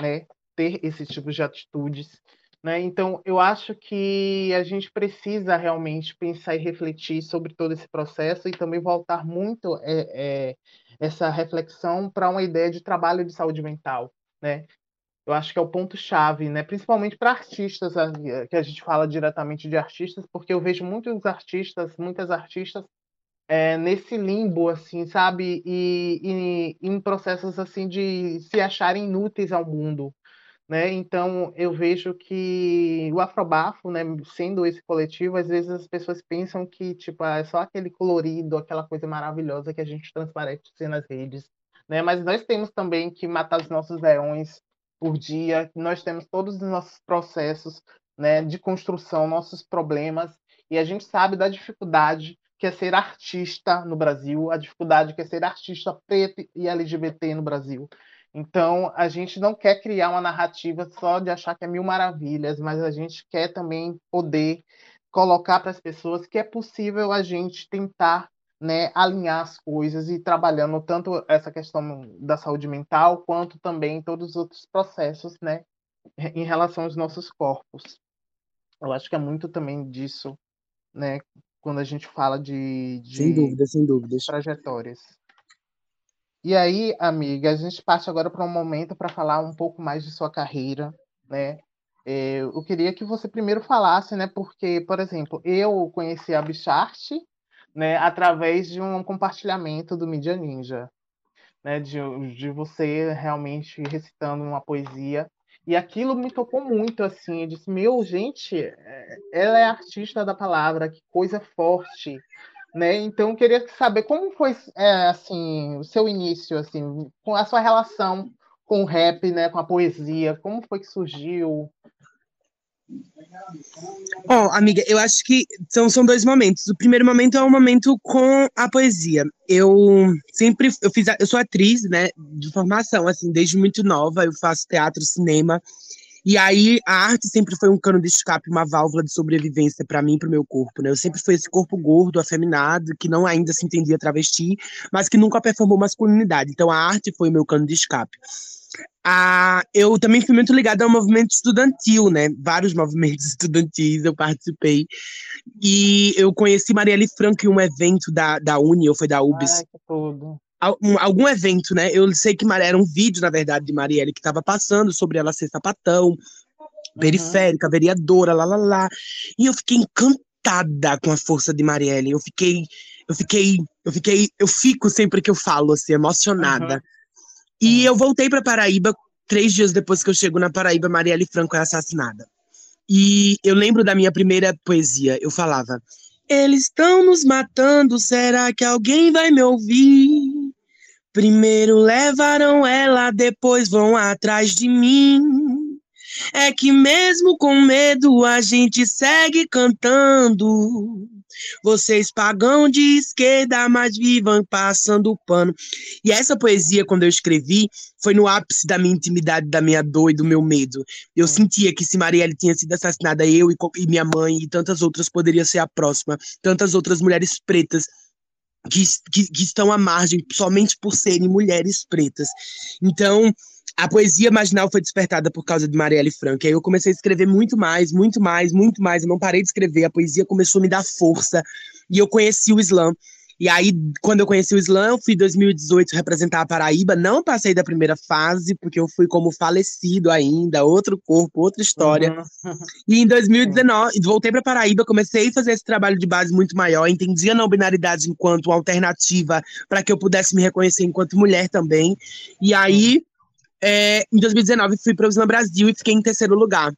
né? Ter esse tipo de atitudes. Né? Então, eu acho que a gente precisa realmente pensar e refletir sobre todo esse processo e também voltar muito é, é, essa reflexão para uma ideia de trabalho de saúde mental. Né? Eu acho que é o ponto-chave, né? principalmente para artistas, que a gente fala diretamente de artistas, porque eu vejo muitos artistas, muitas artistas é, nesse limbo, assim, sabe? E, e, em processos assim de se acharem inúteis ao mundo, né? Então, eu vejo que o Afrobafo, né, sendo esse coletivo, às vezes as pessoas pensam que tipo, ah, é só aquele colorido, aquela coisa maravilhosa que a gente transparece nas redes. Né? Mas nós temos também que matar os nossos leões por dia, nós temos todos os nossos processos né, de construção, nossos problemas, e a gente sabe da dificuldade que é ser artista no Brasil, a dificuldade que é ser artista preto e LGBT no Brasil. Então, a gente não quer criar uma narrativa só de achar que é mil maravilhas, mas a gente quer também poder colocar para as pessoas que é possível a gente tentar né, alinhar as coisas e trabalhando tanto essa questão da saúde mental quanto também todos os outros processos né, em relação aos nossos corpos. Eu acho que é muito também disso, né, quando a gente fala de, de sem dúvida, sem trajetórias. E aí, amiga, a gente parte agora para um momento para falar um pouco mais de sua carreira, né? É, eu queria que você primeiro falasse, né? Porque, por exemplo, eu conheci a Bichart, né, através de um compartilhamento do Media Ninja. né, de, de você realmente recitando uma poesia. E aquilo me tocou muito, assim. Eu disse, meu, gente, é, ela é artista da palavra, que coisa forte, né? Então, eu queria saber como foi, é, assim, o seu início, assim, com a sua relação com o rap, né, com a poesia, como foi que surgiu? Ó, oh, amiga, eu acho que são, são dois momentos. O primeiro momento é o um momento com a poesia. Eu sempre eu fiz eu sou atriz, né, de formação assim, desde muito nova, eu faço teatro, cinema. E aí a arte sempre foi um cano de escape, uma válvula de sobrevivência para mim, para o meu corpo, né? Eu sempre fui esse corpo gordo, afeminado, que não ainda se entendia travesti, mas que nunca performou masculinidade. Então a arte foi o meu cano de escape. Ah, eu também fui muito ligada ao movimento estudantil, né? Vários movimentos estudantis eu participei. E eu conheci Marielle Franco em um evento da, da Uni, ou foi da UBS. Ai, que tudo. Algum, evento, né? Eu sei que era um vídeo, na verdade, de Marielle que estava passando sobre ela ser sapatão, uhum. periférica, vereadora, lá, lá, lá. E eu fiquei encantada com a força de Marielle. Eu fiquei, eu fiquei, eu fiquei, eu fico sempre que eu falo, assim, emocionada. Uhum. E eu voltei para Paraíba três dias depois que eu chego na Paraíba, Marielle Franco é assassinada. E eu lembro da minha primeira poesia. Eu falava: Eles estão nos matando, será que alguém vai me ouvir? Primeiro levaram ela, depois vão atrás de mim. É que mesmo com medo a gente segue cantando. Vocês pagam de esquerda, mas vivam passando pano. E essa poesia, quando eu escrevi, foi no ápice da minha intimidade, da minha dor e do meu medo. Eu é. sentia que se Marielle tinha sido assassinada, eu e, e minha mãe e tantas outras poderiam ser a próxima. Tantas outras mulheres pretas que, que, que, estão à margem somente por serem mulheres pretas. Então, a poesia marginal foi despertada por causa de Marielle Franco. Aí eu comecei a escrever muito mais, muito mais, muito mais. Eu não parei de escrever. A poesia começou a me dar força. E eu conheci o Islã. E aí, quando eu conheci o Islã, eu fui em 2018 representar a Paraíba. Não passei da primeira fase, porque eu fui como falecido ainda, outro corpo, outra história. Uhum. E em 2019, voltei para Paraíba, comecei a fazer esse trabalho de base muito maior. Entendi a não binaridade enquanto alternativa para que eu pudesse me reconhecer enquanto mulher também. E aí, é, em 2019, fui para o Slam Brasil e fiquei em terceiro lugar.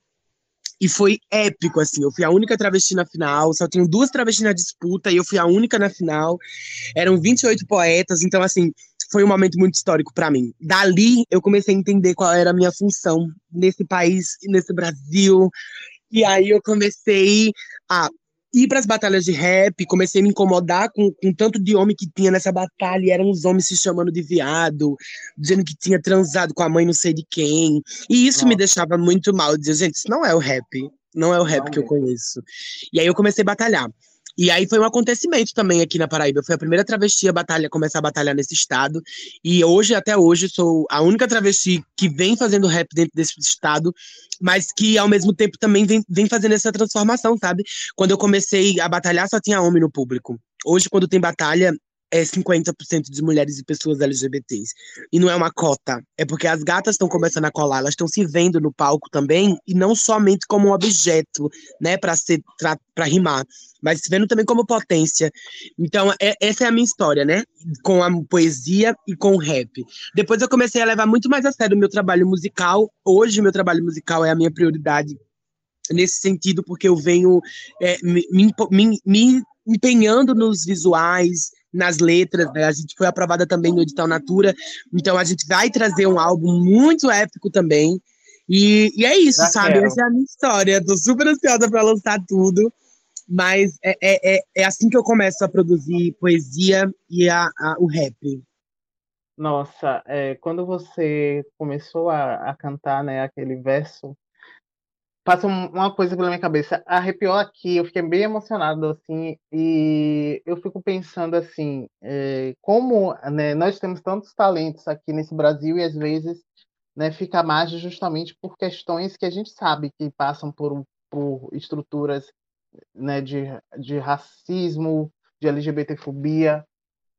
E foi épico, assim. Eu fui a única travesti na final, só tinham duas travestis na disputa e eu fui a única na final. Eram 28 poetas, então, assim, foi um momento muito histórico para mim. Dali, eu comecei a entender qual era a minha função nesse país, nesse Brasil. E aí eu comecei a ir para as batalhas de rap, comecei a me incomodar com, com tanto de homem que tinha nessa batalha, e eram os homens se chamando de viado, dizendo que tinha transado com a mãe não sei de quem. E isso Nossa. me deixava muito mal, eu dizia, gente, isso não é o rap, não é o rap não que é. eu conheço. E aí eu comecei a batalhar. E aí foi um acontecimento também aqui na Paraíba. Fui a primeira travesti a batalha, começar a batalhar nesse estado. E hoje, até hoje, sou a única travesti que vem fazendo rap dentro desse estado, mas que ao mesmo tempo também vem, vem fazendo essa transformação, sabe? Quando eu comecei a batalhar, só tinha homem no público. Hoje, quando tem batalha, é 50% de mulheres e pessoas LGBTs. E não é uma cota, é porque as gatas estão começando a colar, elas estão se vendo no palco também, e não somente como um objeto, né, para ser para rimar, mas se vendo também como potência. Então, é, essa é a minha história, né, com a poesia e com o rap. Depois eu comecei a levar muito mais a sério o meu trabalho musical. Hoje, meu trabalho musical é a minha prioridade nesse sentido, porque eu venho é, me, me, me empenhando nos visuais, nas letras, né? A gente foi aprovada também no edital Natura, então a gente vai trazer um álbum muito épico também. E, e é isso, sabe? Essa é a minha história. Tô super ansiosa para lançar tudo. Mas é, é, é, é, assim que eu começo a produzir poesia e a, a o rap. Nossa, é, quando você começou a, a cantar né, aquele verso passa uma coisa pela minha cabeça. Arrepiou aqui, eu fiquei bem emocionado, assim, e eu fico pensando, assim, é, como né, nós temos tantos talentos aqui nesse Brasil e às vezes né, fica margem justamente por questões que a gente sabe que passam por, por estruturas né, de, de racismo, de LGBTfobia,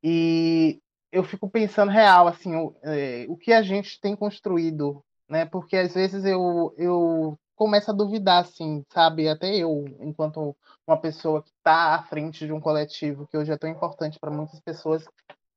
e eu fico pensando real, assim, o, é, o que a gente tem construído né? Porque às vezes eu, eu começa a duvidar, assim, sabe? Até eu, enquanto uma pessoa que está à frente de um coletivo que hoje é tão importante para muitas pessoas,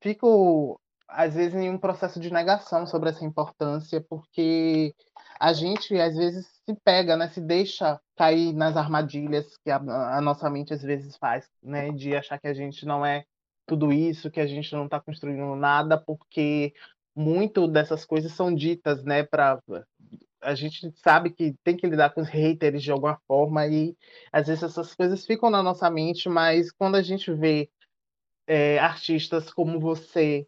fico às vezes, em um processo de negação sobre essa importância, porque a gente, às vezes, se pega, né, se deixa cair nas armadilhas que a, a nossa mente, às vezes, faz, né, de achar que a gente não é tudo isso, que a gente não está construindo nada, porque muito dessas coisas são ditas, né, para a gente sabe que tem que lidar com os haters de alguma forma e às vezes essas coisas ficam na nossa mente, mas quando a gente vê é, artistas como você,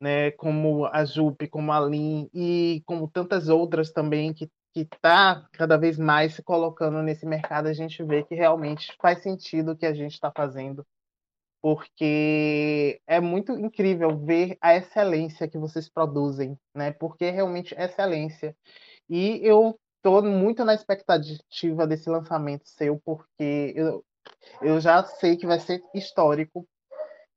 né, como a Jupe, como a Lin e como tantas outras também que que está cada vez mais se colocando nesse mercado, a gente vê que realmente faz sentido o que a gente está fazendo, porque é muito incrível ver a excelência que vocês produzem, né? Porque é realmente excelência. E eu estou muito na expectativa desse lançamento seu, porque eu, eu já sei que vai ser histórico.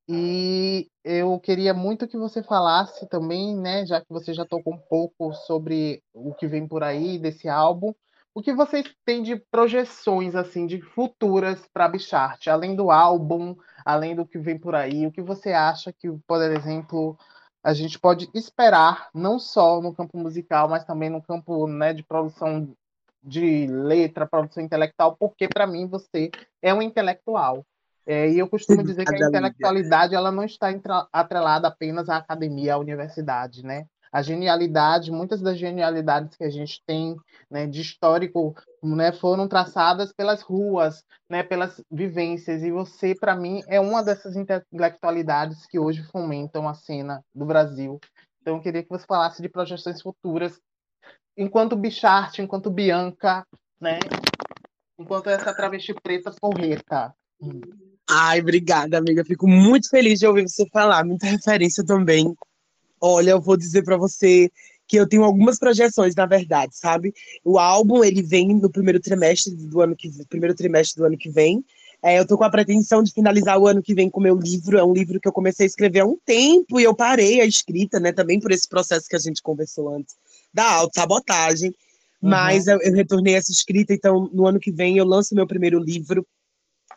E eu queria muito que você falasse também, né, já que você já tocou um pouco sobre o que vem por aí desse álbum, o que vocês têm de projeções assim de futuras para Bichart, além do álbum, além do que vem por aí, o que você acha que, por exemplo, a gente pode esperar, não só no campo musical, mas também no campo né, de produção de letra, produção intelectual, porque para mim você é um intelectual. É, e eu costumo dizer que a intelectualidade ela não está atrelada apenas à academia, à universidade, né? A genialidade, muitas das genialidades que a gente tem né, de histórico né, foram traçadas pelas ruas, né, pelas vivências, e você, para mim, é uma dessas intelectualidades que hoje fomentam a cena do Brasil. Então, eu queria que você falasse de projeções futuras, enquanto Bichart, enquanto Bianca, né, enquanto essa travesti preta porreta. Ai, obrigada, amiga. Fico muito feliz de ouvir você falar. Muita referência também Olha, eu vou dizer para você que eu tenho algumas projeções, na verdade, sabe? O álbum ele vem no primeiro trimestre do ano que primeiro trimestre do ano que vem. É, eu tô com a pretensão de finalizar o ano que vem com meu livro. É um livro que eu comecei a escrever há um tempo e eu parei a escrita, né? Também por esse processo que a gente conversou antes da autossabotagem. Uhum. Mas eu, eu, retornei essa escrita, então no ano que vem eu lanço meu primeiro livro.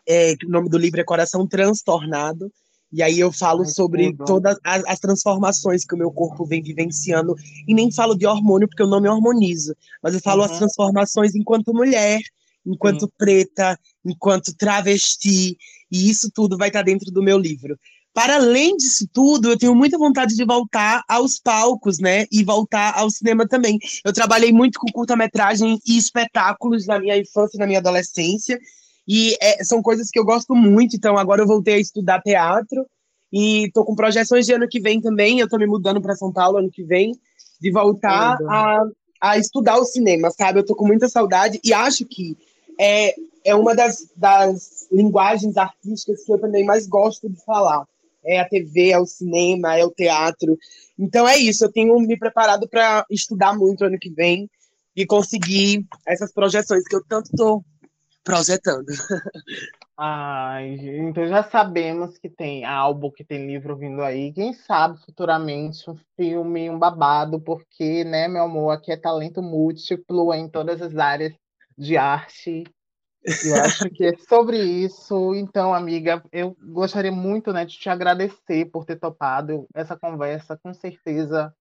É, o nome do livro é Coração Transtornado. E aí eu falo Ai, sobre todas as, as, transformações que o meu corpo vem vivenciando. E nem falo de hormônio, porque eu não me hormonizo. Mas eu falo uhum. as transformações enquanto mulher, enquanto Sim. preta, enquanto travesti. E isso tudo vai estar dentro do meu livro. Para além disso tudo, eu tenho muita vontade de voltar aos palcos, né? E voltar ao cinema também. Eu trabalhei muito com curta-metragem e espetáculos na minha infância e na minha adolescência. E é, são coisas que eu gosto muito, então agora eu voltei a estudar teatro e tô com projeções de ano que vem também. Eu tô me mudando para São Paulo ano que vem, de voltar a, a estudar o cinema, sabe? Eu tô com muita saudade e acho que é, é uma das, das linguagens artísticas que eu também mais gosto de falar. É a TV, é o cinema, é o teatro. Então é isso, eu tenho me preparado para estudar muito ano que vem e conseguir essas projeções que eu tanto tô projetando. Ai, então já sabemos que tem álbum, que tem livro vindo aí. Quem sabe futuramente um filme, um babado, porque, né, meu amor, aqui é talento múltiplo em todas as áreas de arte. Eu acho que é sobre isso. Então, amiga, eu gostaria muito né, de te agradecer por ter topado essa conversa. Com certeza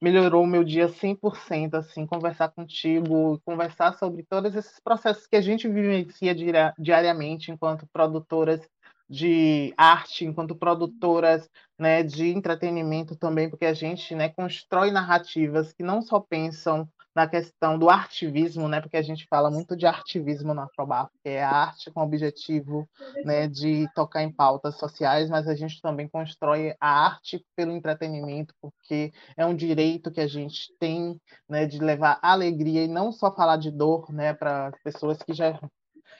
melhorou o meu dia 100%, assim, conversar contigo, conversar sobre todos esses processos que a gente vivencia diariamente enquanto produtoras de arte, enquanto produtoras né, de entretenimento também, porque a gente né, constrói narrativas que não só pensam na questão do artivismo, né, porque a gente fala muito de artivismo no Afrobafo, que é a arte com o objetivo né, de tocar em pautas sociais, mas a gente também constrói a arte pelo entretenimento, porque é um direito que a gente tem né, de levar alegria e não só falar de dor né, para pessoas que já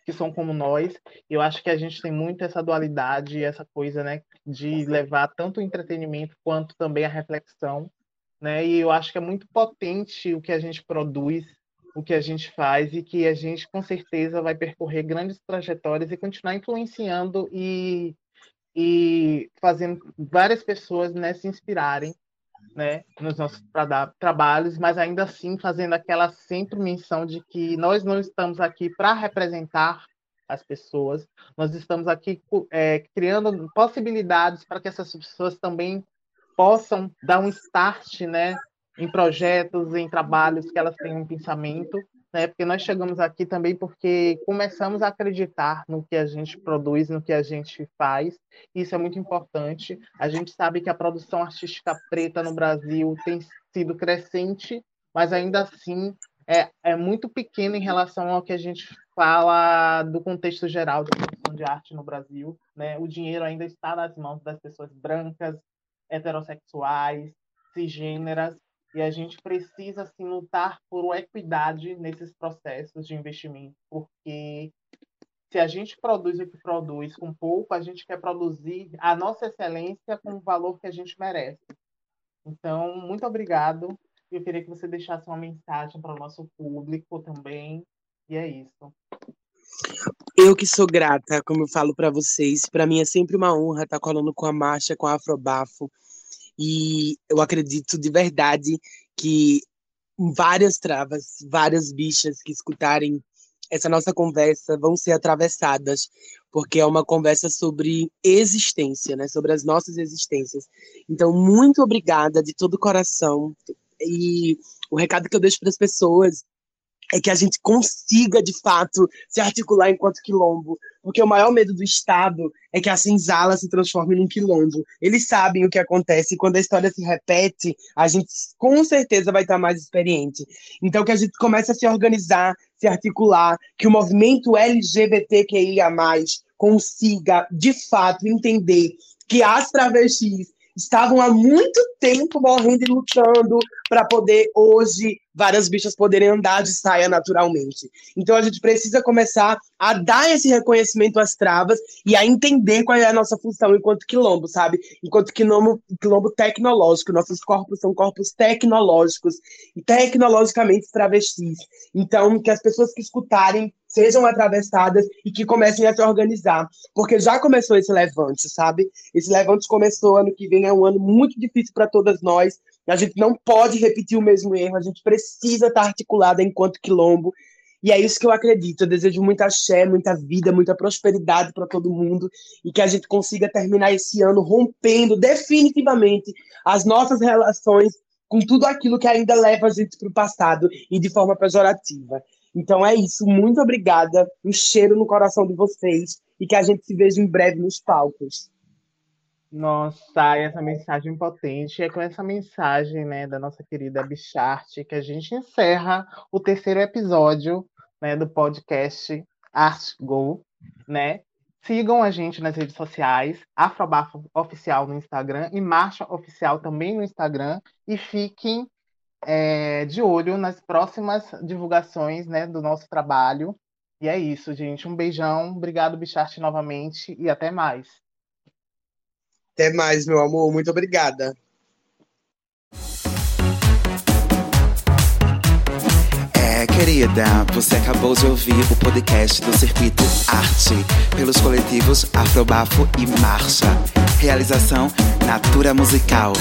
que são como nós. Eu acho que a gente tem muito essa dualidade, essa coisa, né, de levar tanto o entretenimento quanto também a reflexão né? E eu acho que é muito potente o que a gente produz, o que a gente faz e que a gente com certeza vai percorrer grandes trajetórias e continuar influenciando e, e fazendo várias pessoas né, se inspirarem né, nos nossos tra trabalhos, mas ainda assim fazendo aquela sempre menção de que nós não estamos aqui para representar as pessoas, nós estamos aqui é, criando possibilidades para que essas pessoas também possam dar um start, né, em projetos, em trabalhos que elas tenham um pensamento, né? Porque nós chegamos aqui também porque começamos a acreditar no que a gente produz, no que a gente faz. Isso é muito importante. A gente sabe que a produção artística preta no Brasil tem sido crescente, mas ainda assim é, é muito pequena em relação ao que a gente fala do contexto geral da produção de arte no Brasil. Né? O dinheiro ainda está nas mãos das pessoas brancas, heterossexuais, cisgêneras, e a gente precisa assim, lutar por equidade nesses processos de investimento, porque se a gente produz o que produz com pouco, a gente quer produzir a nossa excelência com o valor que a gente merece. Então, muito obrigado. Eu queria que você deixasse uma mensagem para o nosso público também. E é isso. Eu que sou grata, como eu falo para vocês, para mim é sempre uma honra estar colando com a marcha, com a Afrobafo. E eu acredito de verdade que várias travas, várias bichas que escutarem essa nossa conversa vão ser atravessadas, porque é uma conversa sobre existência, né? Sobre as nossas existências. Então, muito obrigada de todo o coração. E o recado que eu deixo para as pessoas é que a gente consiga, de fato, se articular enquanto quilombo. Porque o maior medo do Estado é que a senzala se transforme num quilombo. Eles sabem o que acontece e quando a história se repete, a gente com certeza vai estar mais experiente. Então, que a gente comece a se organizar, se articular, que o movimento LGBTQIA+, consiga, de fato, entender que as travestis estavam há muito tempo morrendo e lutando para poder hoje várias bichas poderem andar de saia naturalmente. Então a gente precisa começar a dar esse reconhecimento às travas e a entender qual é a nossa função enquanto quilombo, sabe? Enquanto quilombo, quilombo tecnológico, nossos corpos são corpos tecnológicos e tecnologicamente travestis. Então que as pessoas que escutarem sejam atravessadas e que comecem a se organizar, porque já começou esse levante, sabe? Esse levante começou ano que vem é um ano muito difícil para todas nós. A gente não pode repetir o mesmo erro, a gente precisa estar articulada enquanto quilombo. E é isso que eu acredito. Eu desejo muita axé, muita vida, muita prosperidade para todo mundo e que a gente consiga terminar esse ano rompendo definitivamente as nossas relações com tudo aquilo que ainda leva a gente para o passado e de forma pejorativa. Então é isso. Muito obrigada. Um cheiro no coração de vocês e que a gente se veja em breve nos palcos. Nossa, essa mensagem potente. É com essa mensagem, né, da nossa querida Bicharte que a gente encerra o terceiro episódio, né, do podcast Art Go, né? Sigam a gente nas redes sociais, Afrobafo Oficial no Instagram e Marcha Oficial também no Instagram. E fiquem é, de olho nas próximas divulgações né, do nosso trabalho. E é isso, gente. Um beijão. Obrigado, Bicharte, novamente. E até mais. Até mais, meu amor. Muito obrigada. É, querida, você acabou de ouvir o podcast do Circuito Arte, pelos coletivos Afrobafo e Marcha. Realização Natura Musical.